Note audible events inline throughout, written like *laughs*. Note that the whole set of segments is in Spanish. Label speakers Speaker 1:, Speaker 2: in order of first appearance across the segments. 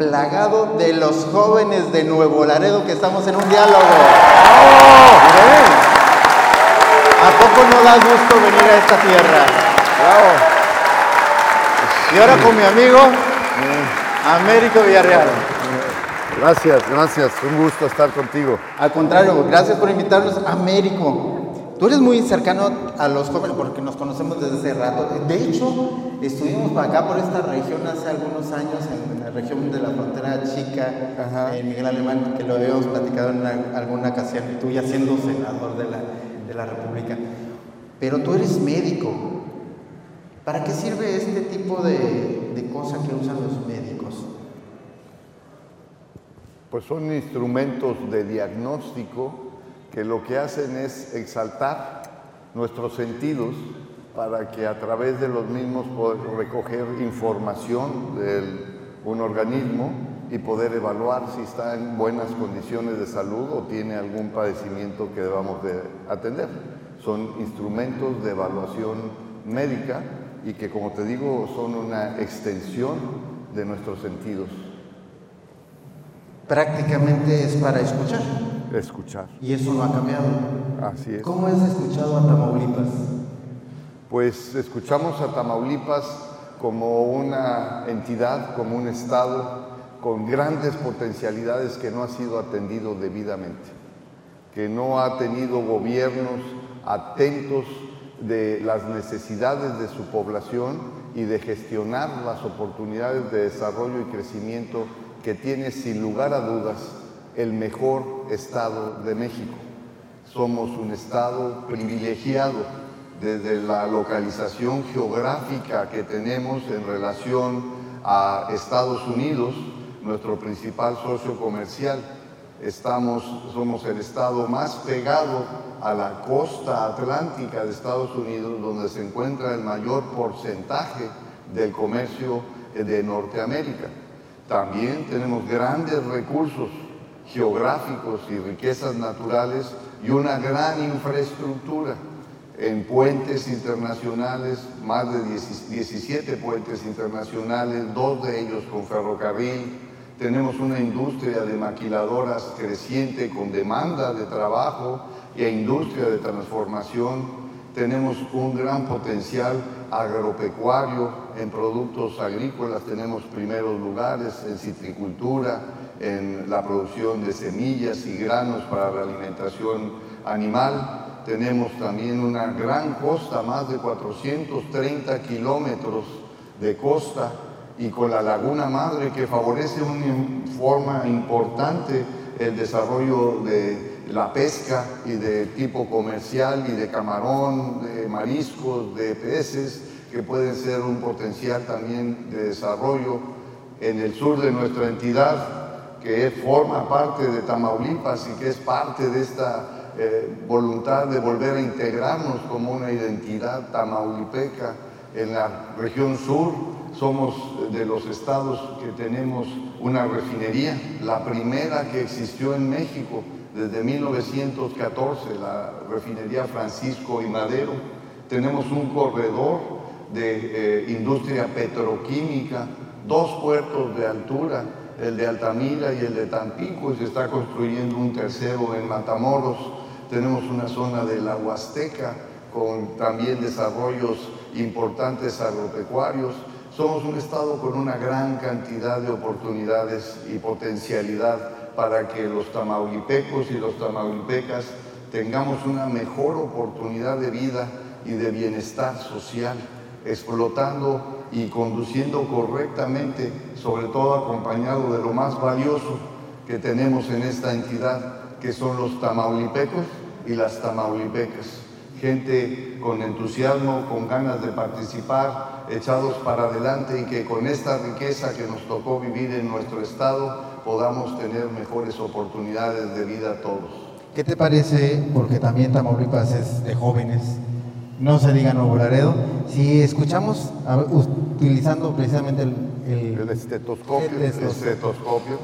Speaker 1: plagado de los jóvenes de Nuevo Laredo que estamos en un diálogo. ¡Oh! ¿A poco no da gusto venir a esta tierra?
Speaker 2: Bravo.
Speaker 1: Y ahora con mi amigo Américo Villarreal.
Speaker 2: Gracias, gracias. Un gusto estar contigo.
Speaker 1: Al contrario, gracias por invitarnos, Américo. Tú eres muy cercano a los jóvenes porque nos conocemos desde hace rato. De hecho, estuvimos para acá por esta región hace algunos años, en la región de la frontera chica, en Miguel Alemán, que lo habíamos platicado en alguna ocasión, tú ya siendo senador de la, de la República. Pero tú eres médico. ¿Para qué sirve este tipo de, de cosas que usan los médicos?
Speaker 2: Pues son instrumentos de diagnóstico que lo que hacen es exaltar nuestros sentidos para que a través de los mismos poder recoger información de un organismo y poder evaluar si está en buenas condiciones de salud o tiene algún padecimiento que debamos de atender. Son instrumentos de evaluación médica y que, como te digo, son una extensión de nuestros sentidos
Speaker 1: prácticamente es para escuchar.
Speaker 2: Escuchar.
Speaker 1: Y eso no ha cambiado.
Speaker 2: Así es.
Speaker 1: ¿Cómo has escuchado a Tamaulipas?
Speaker 2: Pues escuchamos a Tamaulipas como una entidad, como un estado con grandes potencialidades que no ha sido atendido debidamente, que no ha tenido gobiernos atentos de las necesidades de su población y de gestionar las oportunidades de desarrollo y crecimiento que tiene sin lugar a dudas el mejor Estado de México. Somos un Estado privilegiado desde la localización geográfica que tenemos en relación a Estados Unidos, nuestro principal socio comercial. Estamos, somos el estado más pegado a la costa atlántica de Estados Unidos, donde se encuentra el mayor porcentaje del comercio de Norteamérica. También tenemos grandes recursos geográficos y riquezas naturales y una gran infraestructura en puentes internacionales, más de 17 puentes internacionales, dos de ellos con ferrocarril. Tenemos una industria de maquiladoras creciente con demanda de trabajo e industria de transformación tenemos un gran potencial agropecuario en productos agrícolas, tenemos primeros lugares en citricultura, en la producción de semillas y granos para la alimentación animal. Tenemos también una gran costa, más de 430 kilómetros de costa y con la laguna madre que favorece una forma importante el desarrollo de la pesca y de tipo comercial y de camarón, de mariscos, de peces, que pueden ser un potencial también de desarrollo en el sur de nuestra entidad, que forma parte de Tamaulipas y que es parte de esta eh, voluntad de volver a integrarnos como una identidad tamaulipeca en la región sur. Somos de los estados que tenemos una refinería, la primera que existió en México, desde 1914, la refinería Francisco y Madero. Tenemos un corredor de eh, industria petroquímica, dos puertos de altura, el de Altamira y el de Tampico, y se está construyendo un tercero en Matamoros. Tenemos una zona de la Huasteca con también desarrollos importantes agropecuarios. Somos un estado con una gran cantidad de oportunidades y potencialidad para que los tamaulipecos y los tamaulipecas tengamos una mejor oportunidad de vida y de bienestar social, explotando y conduciendo correctamente, sobre todo acompañado de lo más valioso que tenemos en esta entidad, que son los tamaulipecos y las tamaulipecas. Gente con entusiasmo, con ganas de participar, echados para adelante y que con esta riqueza que nos tocó vivir en nuestro estado, podamos tener mejores oportunidades de vida a todos.
Speaker 1: ¿Qué te parece? Porque también Tamaulipas es de jóvenes, no se diga Nuevo Laredo. Si escuchamos, utilizando precisamente el,
Speaker 2: el, estetoscopio, estetoscopio,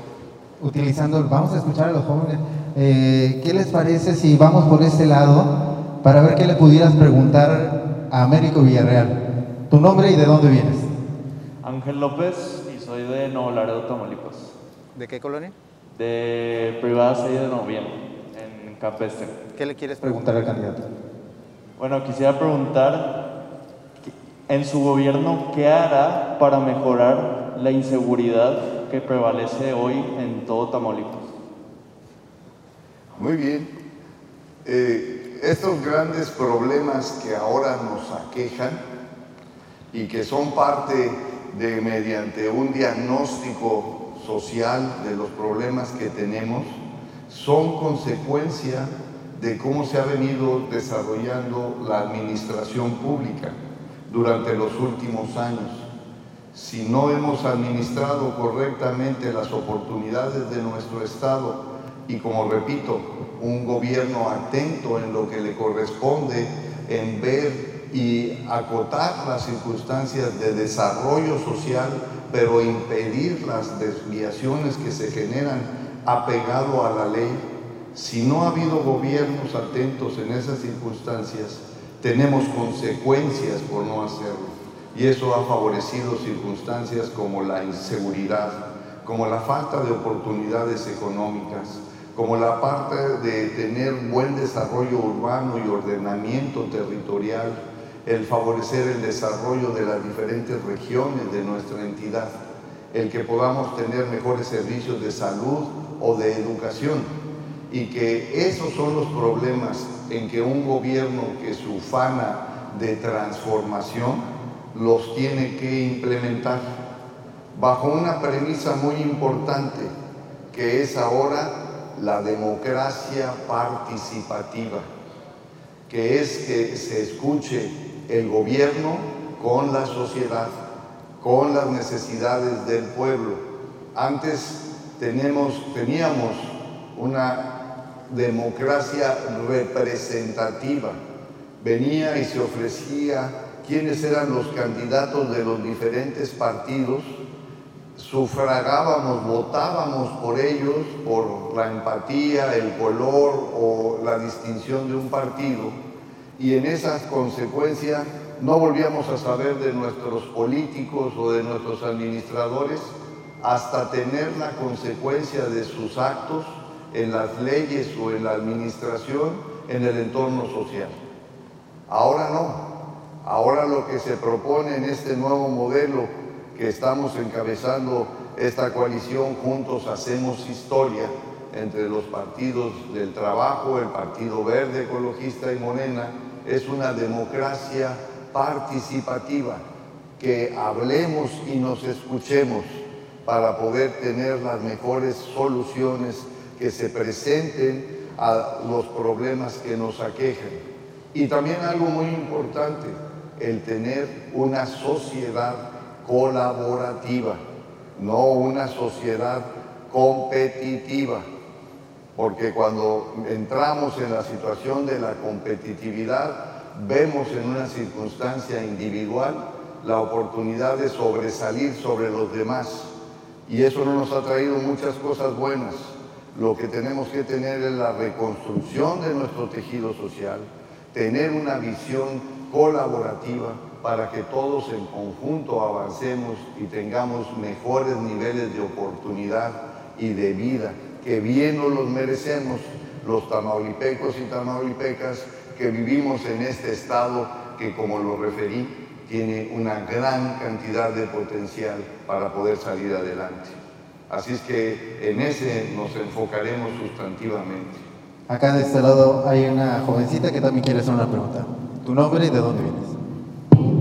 Speaker 1: utilizando, vamos a escuchar a los jóvenes. Eh, ¿Qué les parece si vamos por este lado para ver qué le pudieras preguntar a Américo Villarreal. Tu nombre y de dónde vienes.
Speaker 3: Ángel López y soy de Nuevo Laredo, Tamaulipas.
Speaker 1: ¿De qué colonia?
Speaker 3: De Privada 6 de Noviembre, en Campestre.
Speaker 1: ¿Qué le quieres preguntar al candidato?
Speaker 3: Bueno, quisiera preguntar, en su gobierno, ¿qué hará para mejorar la inseguridad que prevalece hoy en todo Tamaulipas?
Speaker 2: Muy bien. Eh, estos grandes problemas que ahora nos aquejan y que son parte de mediante un diagnóstico social de los problemas que tenemos, son consecuencia de cómo se ha venido desarrollando la administración pública durante los últimos años. Si no hemos administrado correctamente las oportunidades de nuestro Estado, y como repito, un gobierno atento en lo que le corresponde, en ver y acotar las circunstancias de desarrollo social, pero impedir las desviaciones que se generan apegado a la ley. Si no ha habido gobiernos atentos en esas circunstancias, tenemos consecuencias por no hacerlo. Y eso ha favorecido circunstancias como la inseguridad, como la falta de oportunidades económicas, como la parte de tener buen desarrollo urbano y ordenamiento territorial, el favorecer el desarrollo de las diferentes regiones de nuestra entidad, el que podamos tener mejores servicios de salud o de educación y que esos son los problemas en que un gobierno que se ufana de transformación los tiene que implementar bajo una premisa muy importante que es ahora la democracia participativa, que es que se escuche el gobierno con la sociedad, con las necesidades del pueblo. Antes tenemos, teníamos una democracia representativa. Venía y se ofrecía quiénes eran los candidatos de los diferentes partidos sufragábamos, votábamos por ellos, por la empatía, el color o la distinción de un partido, y en esas consecuencias no volvíamos a saber de nuestros políticos o de nuestros administradores hasta tener la consecuencia de sus actos en las leyes o en la administración en el entorno social. Ahora no. Ahora lo que se propone en este nuevo modelo que estamos encabezando esta coalición, juntos hacemos historia entre los partidos del trabajo, el Partido Verde Ecologista y Morena, es una democracia participativa, que hablemos y nos escuchemos para poder tener las mejores soluciones que se presenten a los problemas que nos aquejan. Y también algo muy importante, el tener una sociedad colaborativa, no una sociedad competitiva. Porque cuando entramos en la situación de la competitividad, vemos en una circunstancia individual la oportunidad de sobresalir sobre los demás. Y eso no nos ha traído muchas cosas buenas. Lo que tenemos que tener es la reconstrucción de nuestro tejido social, tener una visión colaborativa para que todos en conjunto avancemos y tengamos mejores niveles de oportunidad y de vida, que bien nos los merecemos los tamaulipecos y tamaulipecas que vivimos en este estado que, como lo referí, tiene una gran cantidad de potencial para poder salir adelante. Así es que en ese nos enfocaremos sustantivamente.
Speaker 1: Acá de este lado hay una jovencita que también quiere hacer una pregunta. ¿Tu nombre y de dónde vienes?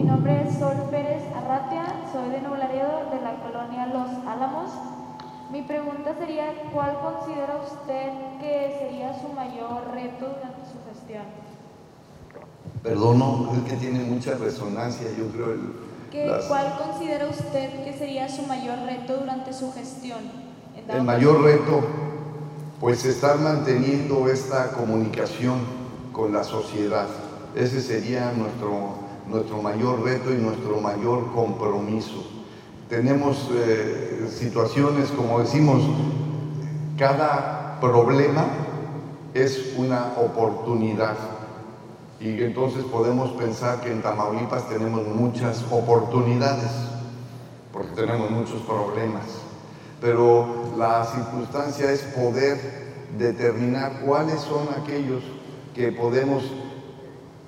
Speaker 4: nombre es Sol Pérez Arratia, soy de Nuevo Laredo, de la colonia Los Álamos. Mi pregunta sería, ¿cuál considera usted que sería su mayor reto durante su gestión?
Speaker 2: Perdón, es que tiene mucha resonancia, yo creo.
Speaker 4: El, ¿Cuál considera usted que sería su mayor reto durante su gestión?
Speaker 2: El mayor reto, pues estar manteniendo esta comunicación con la sociedad. Ese sería nuestro nuestro mayor reto y nuestro mayor compromiso. Tenemos eh, situaciones, como decimos, cada problema es una oportunidad. Y entonces podemos pensar que en Tamaulipas tenemos muchas oportunidades, porque tenemos muchos problemas. Pero la circunstancia es poder determinar cuáles son aquellos que podemos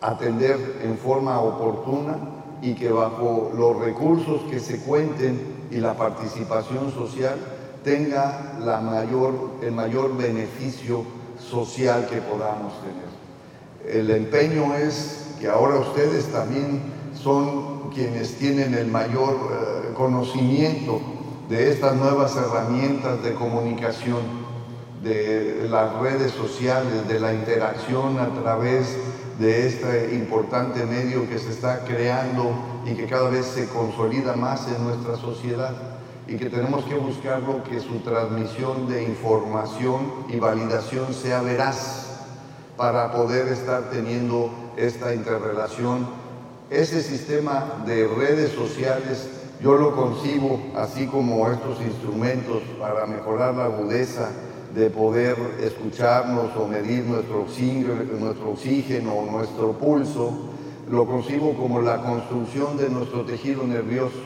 Speaker 2: atender en forma oportuna y que bajo los recursos que se cuenten y la participación social tenga la mayor, el mayor beneficio social que podamos tener. El empeño es que ahora ustedes también son quienes tienen el mayor eh, conocimiento de estas nuevas herramientas de comunicación, de las redes sociales, de la interacción a través de este importante medio que se está creando y que cada vez se consolida más en nuestra sociedad y que tenemos que buscarlo que su transmisión de información y validación sea veraz para poder estar teniendo esta interrelación. Ese sistema de redes sociales yo lo concibo así como estos instrumentos para mejorar la agudeza de poder escucharnos o medir nuestro oxígeno, nuestro oxígeno nuestro pulso, lo concibo como la construcción de nuestro tejido nervioso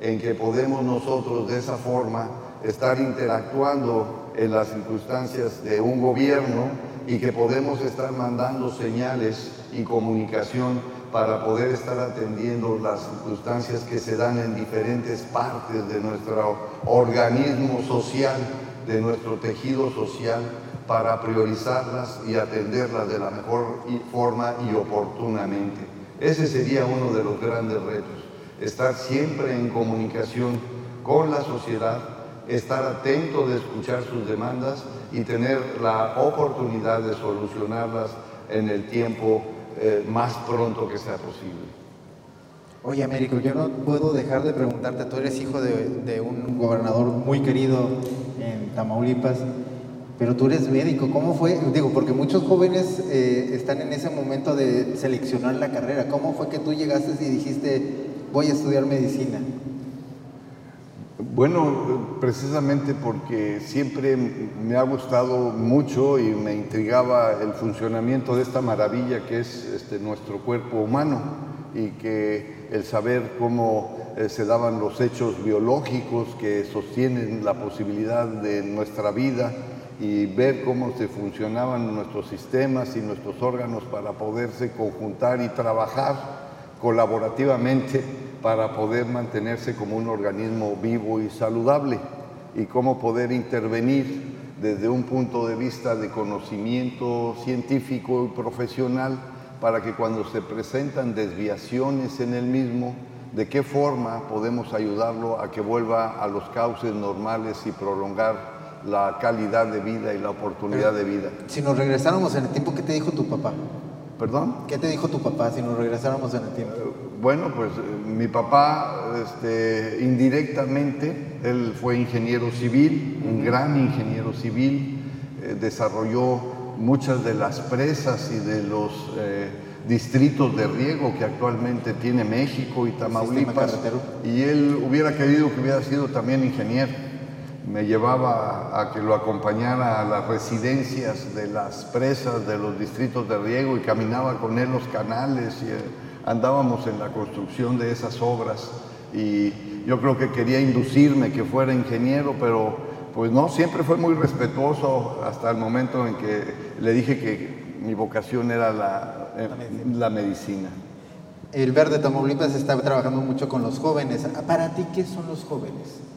Speaker 2: en que podemos nosotros de esa forma estar interactuando en las circunstancias de un gobierno y que podemos estar mandando señales y comunicación para poder estar atendiendo las circunstancias que se dan en diferentes partes de nuestro organismo social, de nuestro tejido social, para priorizarlas y atenderlas de la mejor forma y oportunamente. Ese sería uno de los grandes retos estar siempre en comunicación con la sociedad, estar atento de escuchar sus demandas y tener la oportunidad de solucionarlas en el tiempo eh, más pronto que sea posible.
Speaker 1: Oye, Américo, yo no puedo dejar de preguntarte, tú eres hijo de, un gobernador muy querido en Tamaulipas, pero tú eres médico, ¿cómo fue? Digo, porque muchos jóvenes eh, están en ese momento de seleccionar la carrera, ¿cómo fue que tú llegaste y dijiste, voy a estudiar medicina?
Speaker 2: Bueno, precisamente porque siempre me ha gustado mucho y me intrigaba el funcionamiento de esta maravilla que es este, nuestro cuerpo humano y que el saber cómo eh, se daban los hechos biológicos que sostienen la posibilidad de nuestra vida y ver cómo se funcionaban nuestros sistemas y nuestros órganos para poderse conjuntar y trabajar colaborativamente para poder mantenerse como un organismo vivo y saludable y cómo poder intervenir desde un punto de vista de conocimiento científico y profesional para que cuando se presentan desviaciones en el mismo, de qué forma podemos ayudarlo a que vuelva a los cauces normales y prolongar la calidad de vida y la oportunidad de vida.
Speaker 1: Si nos regresáramos en el tiempo, ¿qué te dijo tu papá?
Speaker 2: ¿Perdón?
Speaker 1: ¿Qué te dijo tu papá si nos regresáramos en el tiempo?
Speaker 2: Bueno, pues eh, mi papá, este, indirectamente, él fue ingeniero civil, un gran ingeniero civil, eh, desarrolló muchas de las presas y de los eh, distritos de riego que actualmente tiene México y Tamaulipas. Y él hubiera querido que hubiera sido también ingeniero me llevaba a que lo acompañara a las residencias de las presas de los distritos de riego y caminaba con él los canales y eh, andábamos en la construcción de esas obras y yo creo que quería inducirme que fuera ingeniero, pero pues no, siempre fue muy respetuoso hasta el momento en que le dije que mi vocación era la, eh, la medicina.
Speaker 1: El Verde Tamaulipas está trabajando mucho con los jóvenes. ¿Para ti qué son los jóvenes?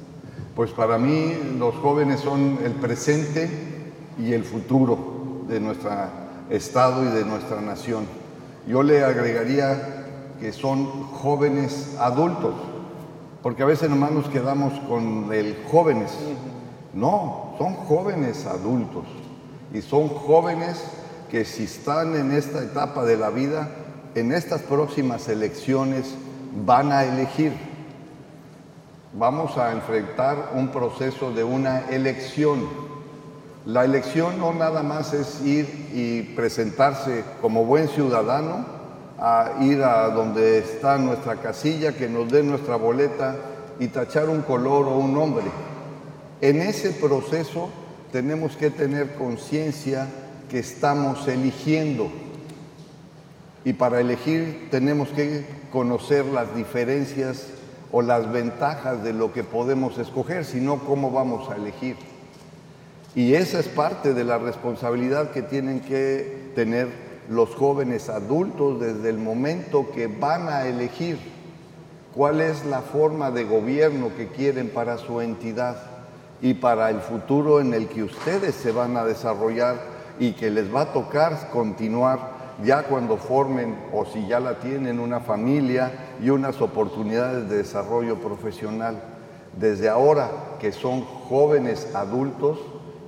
Speaker 2: Pues para mí los jóvenes son el presente y el futuro de nuestro Estado y de nuestra nación. Yo le agregaría que son jóvenes adultos, porque a veces nomás nos quedamos con el jóvenes. No, son jóvenes adultos y son jóvenes que si están en esta etapa de la vida, en estas próximas elecciones van a elegir vamos a enfrentar un proceso de una elección. La elección no nada más es ir y presentarse como buen ciudadano, a ir a donde está nuestra casilla, que nos dé nuestra boleta y tachar un color o un nombre. En ese proceso tenemos que tener conciencia que estamos eligiendo Y para elegir tenemos que conocer las diferencias o las ventajas de lo que podemos escoger, sino cómo vamos a elegir. Y esa es parte de la responsabilidad que tienen que tener los jóvenes adultos desde el momento que van a elegir cuál es la forma de gobierno que quieren para su entidad y para el futuro en el que ustedes se van a desarrollar y que les va a tocar continuar ya cuando formen o si ya la tienen una familia y unas oportunidades de desarrollo profesional. Desde ahora que son jóvenes adultos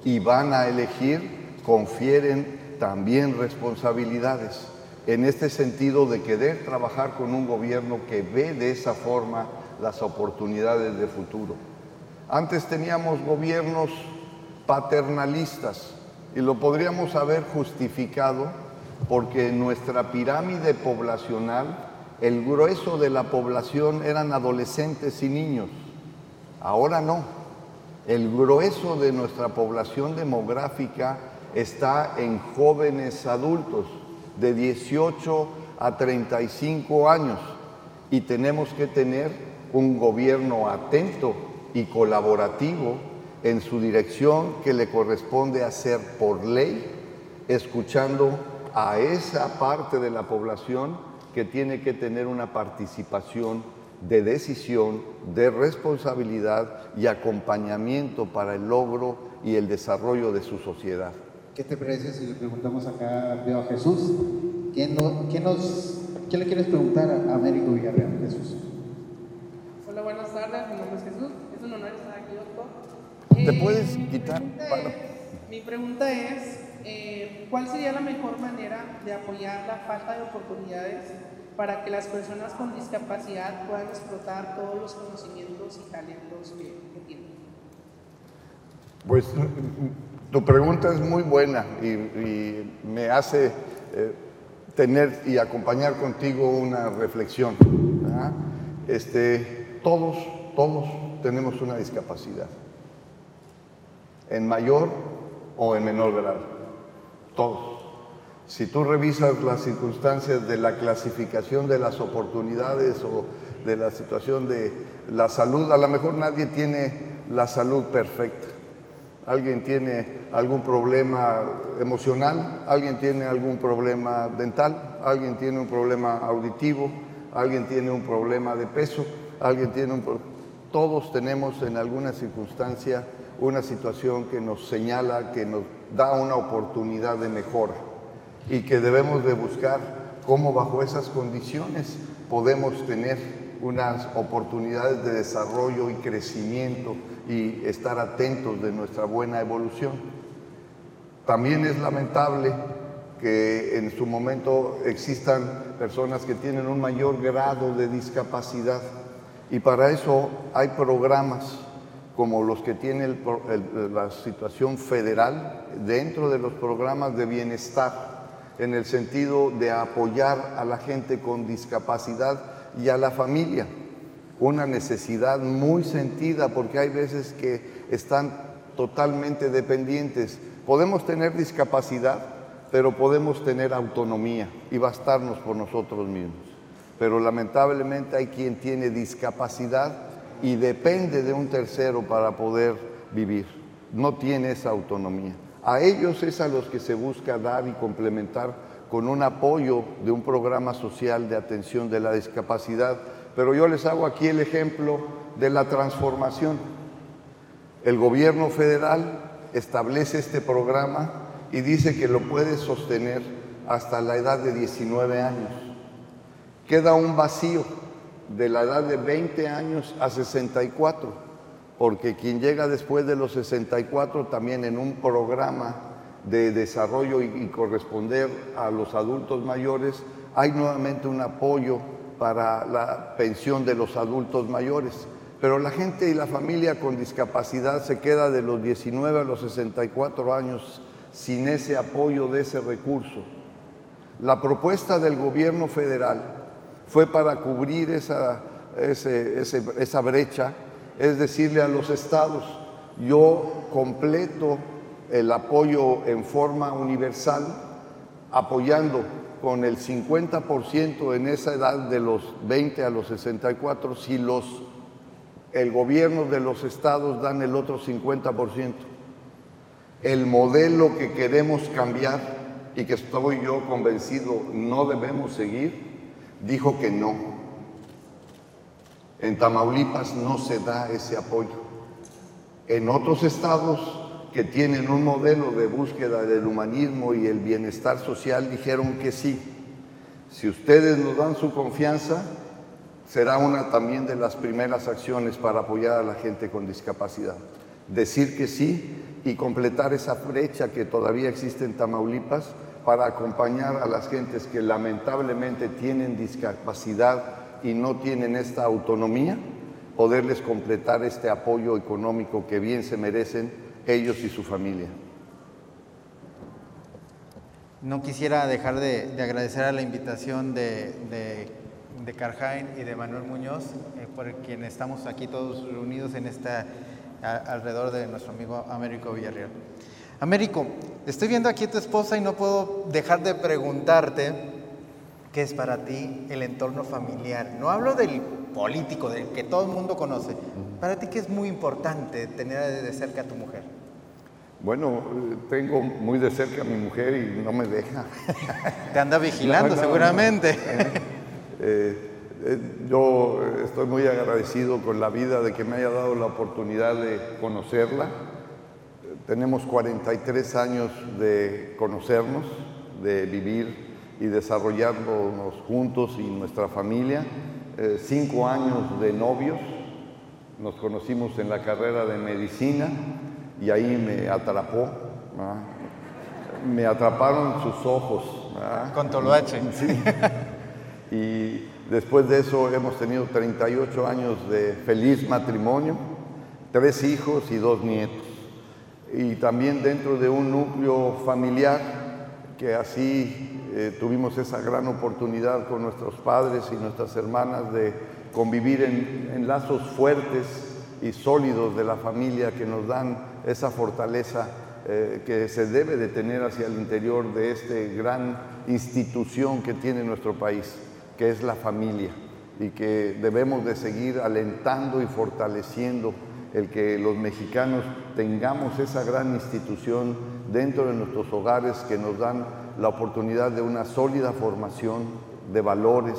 Speaker 2: y van a elegir, confieren también responsabilidades. En este sentido de querer trabajar con un gobierno que ve de esa forma las oportunidades de futuro. Antes teníamos gobiernos paternalistas y lo podríamos haber justificado porque en nuestra pirámide poblacional el grueso de la población eran adolescentes y niños. Ahora no. El grueso de nuestra población demográfica está en jóvenes adultos de 18 a 35 años y tenemos que tener un gobierno atento y colaborativo en su dirección que le corresponde hacer por ley, escuchando a esa parte de la población que tiene que tener una participación de decisión, de responsabilidad y acompañamiento para el logro y el desarrollo de su sociedad.
Speaker 5: ¿Qué te parece si le preguntamos acá a Jesús? ¿Qué, nos, ¿Qué le quieres preguntar a Américo Villarreal, Jesús?
Speaker 6: Hola, buenas tardes, mi nombre es Jesús, es un honor estar aquí, doctor.
Speaker 2: ¿Te eh, puedes quitar?
Speaker 6: mi pregunta es, eh, ¿cuál sería la mejor manera de apoyar la falta de oportunidades para que las personas con discapacidad puedan explotar todos los conocimientos y talentos que, tienen?
Speaker 2: Pues tu pregunta es muy buena y, me hace eh, tener y acompañar contigo una reflexión. Este, todos, todos tenemos una discapacidad, en mayor o en menor grado todos. Si tú revisas las circunstancias de la clasificación de las oportunidades o de la situación de la salud, a lo mejor nadie tiene la salud perfecta. Alguien tiene algún problema emocional, alguien tiene algún problema dental, alguien tiene un problema auditivo, alguien tiene un problema de peso, alguien tiene un... Todos tenemos en alguna circunstancia una situación que nos señala, que nos da una oportunidad de mejora y que debemos de buscar cómo bajo esas condiciones podemos tener unas oportunidades de desarrollo y crecimiento y estar atentos de nuestra buena evolución. También es lamentable que en su momento existan personas que tienen un mayor grado de discapacidad y para eso hay programas como los que tiene la situación federal dentro de los programas de bienestar, en el sentido de apoyar a la gente con discapacidad y a la familia. Una necesidad muy sentida porque hay veces que están totalmente dependientes. Podemos tener discapacidad, pero podemos tener autonomía y bastarnos por nosotros mismos. Pero lamentablemente hay quien tiene discapacidad y depende de un tercero para poder vivir. No tiene esa autonomía. A ellos es a los que se busca dar y complementar con un apoyo de un programa social de atención de la discapacidad. Pero yo les hago aquí el ejemplo de la transformación. El gobierno federal establece este programa y dice que lo puede sostener hasta la edad de 19 años. Queda un vacío de la edad de 20 años a 64, porque quien llega después de los 64 también en un programa de desarrollo y, corresponder a los adultos mayores, hay nuevamente un apoyo para la pensión de los adultos mayores. Pero la gente y la familia con discapacidad se queda de los 19 a los 64 años sin ese apoyo de ese recurso. La propuesta del gobierno federal fue para cubrir esa, esa brecha, es decirle a los estados, yo completo el apoyo en forma universal, apoyando con el 50% en esa edad de los 20 a los 64 si los, el gobierno de los estados dan el otro 50%. El modelo que queremos cambiar y que estoy yo convencido no debemos seguir, dijo que no. En Tamaulipas no se da ese apoyo. En otros estados que tienen un modelo de búsqueda del humanismo y el bienestar social dijeron que sí. Si ustedes nos dan su confianza, será una también de las primeras acciones para apoyar a la gente con discapacidad. Decir que sí y completar esa brecha que todavía existe en Tamaulipas para acompañar a las gentes que lamentablemente tienen discapacidad y no tienen esta autonomía, poderles completar este apoyo económico que bien se merecen ellos y su familia.
Speaker 1: No quisiera dejar de, agradecer a la invitación de, de, de Carjain y de Manuel Muñoz, eh, por quien estamos aquí todos reunidos en esta, alrededor de nuestro amigo Américo Villarreal. Américo, estoy viendo aquí a tu esposa y no puedo dejar de preguntarte qué es para ti el entorno familiar. No hablo del político, del que todo el mundo conoce. Para ti, ¿qué es muy importante tener de cerca a tu mujer?
Speaker 2: Bueno, tengo muy de cerca a mi mujer y no me deja. *laughs*
Speaker 1: Te anda vigilando seguramente.
Speaker 2: Eh, eh, yo estoy muy agradecido con la vida de que me haya dado la oportunidad de conocerla. Tenemos 43 años de conocernos, de vivir y desarrollarnos juntos y nuestra familia. Eh, cinco años de novios, nos conocimos en la carrera de medicina y ahí me atrapó, me atraparon sus ojos.
Speaker 1: Con Toloache. *laughs*
Speaker 2: Sí. Y después de eso hemos tenido 38 años de feliz matrimonio, tres hijos y dos nietos. Y también dentro de un núcleo familiar que así eh, tuvimos esa gran oportunidad con nuestros padres y nuestras hermanas de convivir en, lazos fuertes y sólidos de la familia que nos dan esa fortaleza eh, que se debe de tener hacia el interior de esta gran institución que tiene nuestro país, que es la familia, y que debemos de seguir alentando y fortaleciendo el que los mexicanos tengamos esa gran institución dentro de nuestros hogares que nos dan la oportunidad de una sólida formación de valores,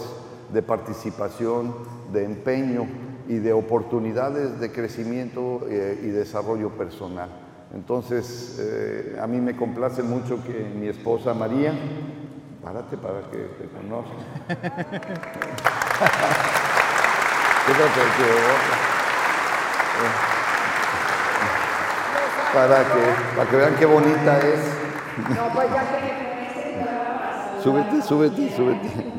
Speaker 2: de participación, de empeño y de oportunidades de crecimiento eh, y desarrollo personal. Entonces, eh, a mí me complace mucho que mi esposa María, párate para que te conozca. *laughs* para que, para que vean qué bonita es. No, pues ya Súbete, súbete, súbete.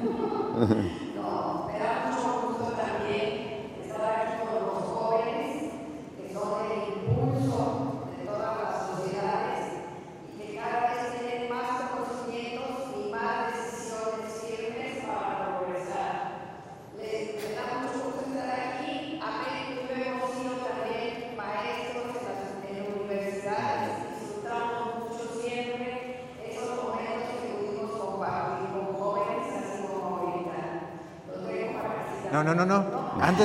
Speaker 1: antes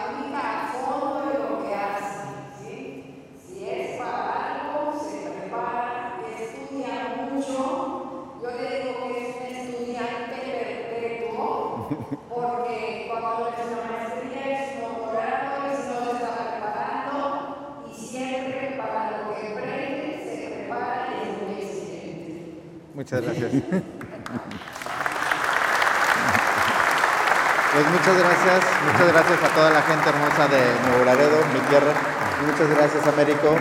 Speaker 1: Muchas gracias. Pues muchas gracias, muchas gracias a toda la gente hermosa de Nuevo Laredo, mi tierra. Muchas gracias, Américo.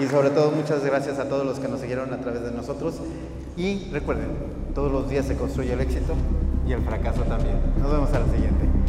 Speaker 1: Y sobre todo, muchas gracias a todos los que nos siguieron a través de nosotros. Y recuerden, todos los días se construye el éxito y el fracaso también. Nos vemos a la siguiente.